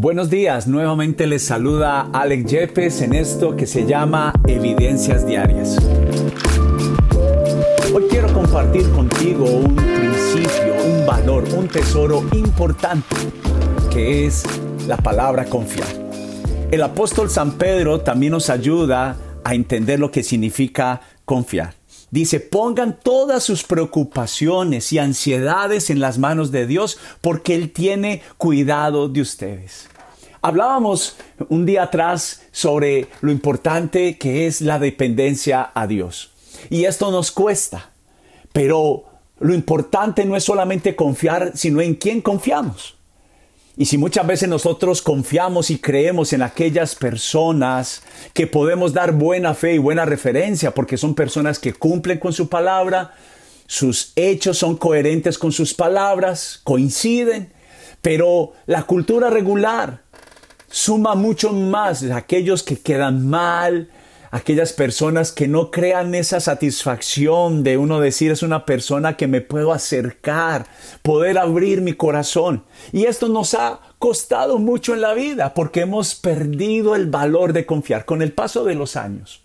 Buenos días, nuevamente les saluda Alex Yepes en esto que se llama Evidencias Diarias. Hoy quiero compartir contigo un principio, un valor, un tesoro importante que es la palabra confiar. El apóstol San Pedro también nos ayuda a entender lo que significa confiar. Dice, pongan todas sus preocupaciones y ansiedades en las manos de Dios porque Él tiene cuidado de ustedes. Hablábamos un día atrás sobre lo importante que es la dependencia a Dios. Y esto nos cuesta. Pero lo importante no es solamente confiar, sino en quién confiamos. Y si muchas veces nosotros confiamos y creemos en aquellas personas que podemos dar buena fe y buena referencia, porque son personas que cumplen con su palabra, sus hechos son coherentes con sus palabras, coinciden, pero la cultura regular suma mucho más aquellos que quedan mal, aquellas personas que no crean esa satisfacción de uno decir es una persona que me puedo acercar, poder abrir mi corazón. Y esto nos ha costado mucho en la vida porque hemos perdido el valor de confiar con el paso de los años.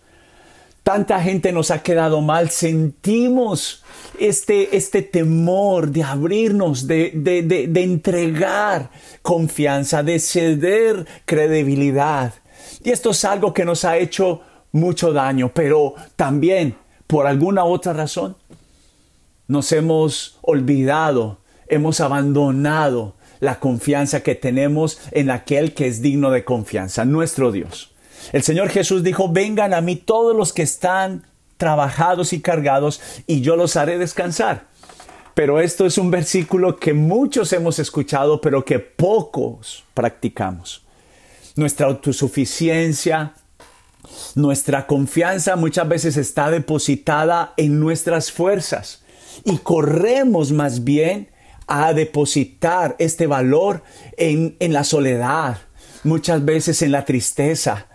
Tanta gente nos ha quedado mal, sentimos este, este temor de abrirnos, de, de, de, de entregar confianza, de ceder credibilidad. Y esto es algo que nos ha hecho mucho daño, pero también por alguna otra razón nos hemos olvidado, hemos abandonado la confianza que tenemos en aquel que es digno de confianza, nuestro Dios. El Señor Jesús dijo, vengan a mí todos los que están trabajados y cargados, y yo los haré descansar. Pero esto es un versículo que muchos hemos escuchado, pero que pocos practicamos. Nuestra autosuficiencia, nuestra confianza muchas veces está depositada en nuestras fuerzas y corremos más bien a depositar este valor en, en la soledad, muchas veces en la tristeza.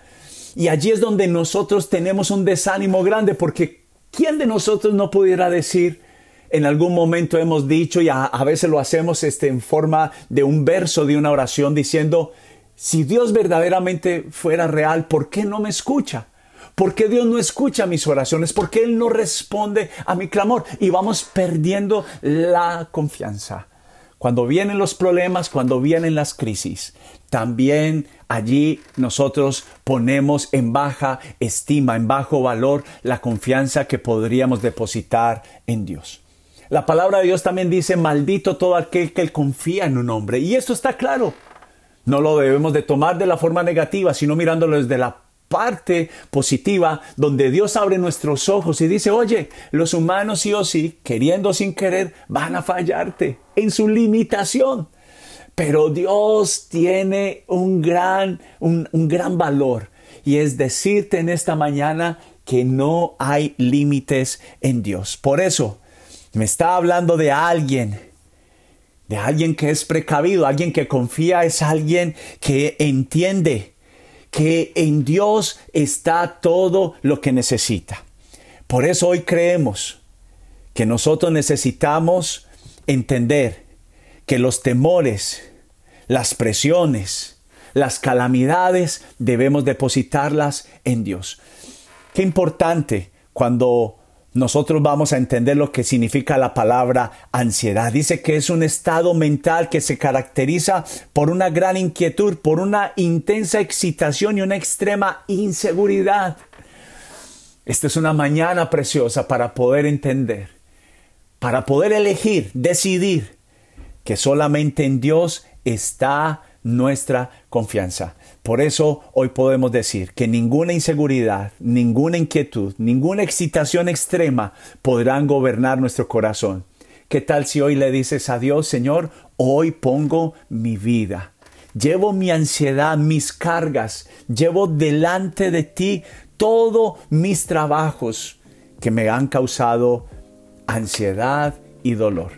Y allí es donde nosotros tenemos un desánimo grande porque ¿quién de nosotros no pudiera decir, en algún momento hemos dicho y a, a, veces lo hacemos este, en forma de un verso de una oración diciendo, si Dios verdaderamente fuera real, ¿por qué no me escucha? ¿Por qué Dios no escucha mis oraciones? ¿Por qué Él no responde a mi clamor? Y vamos perdiendo la confianza. Cuando vienen los problemas, cuando vienen las crisis, también allí nosotros ponemos en baja estima, en bajo valor la confianza que podríamos depositar en Dios. La palabra de Dios también dice, maldito todo aquel que confía en un hombre. Y esto está claro. No lo debemos de tomar de la forma negativa, sino mirándolo desde la parte positiva donde Dios abre nuestros ojos y dice, oye, los humanos sí o sí, queriendo sin querer, van a fallarte en su limitación. Pero Dios tiene un gran, un, un gran valor y es decirte en esta mañana que no hay límites en Dios. Por eso me está hablando de alguien de alguien que es precavido, alguien que confía, es alguien que entiende que en Dios está todo lo que necesita. Por eso hoy creemos que nosotros necesitamos entender que los temores, las presiones, las calamidades debemos depositarlas en Dios. Qué importante cuando nosotros vamos a entender lo que significa la palabra ansiedad. Dice que es un estado mental que se caracteriza por una gran inquietud, por una intensa excitación y una extrema inseguridad. Esta es una mañana preciosa para poder entender, para poder elegir, decidir que solamente en Dios está nuestra confianza. Por eso hoy podemos decir que ninguna inseguridad, ninguna inquietud, ninguna excitación extrema podrán gobernar nuestro corazón. ¿Qué tal si hoy le dices a Dios, Señor, hoy pongo mi vida? Llevo mi ansiedad, mis cargas, llevo delante de ti todos mis trabajos que me han causado ansiedad y dolor.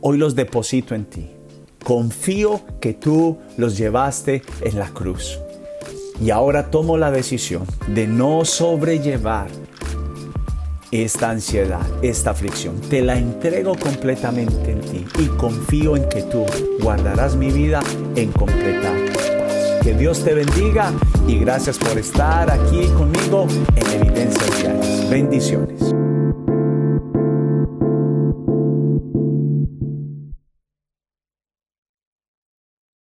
Hoy los deposito en ti. Confío que tú los llevaste en la cruz. Y ahora tomo la decisión de no sobrellevar esta ansiedad, esta aflicción. Te la entrego completamente en ti y confío en que tú guardarás mi vida en completa paz. Que Dios te bendiga y gracias por estar aquí conmigo en Evidencias Diarias. Bendiciones.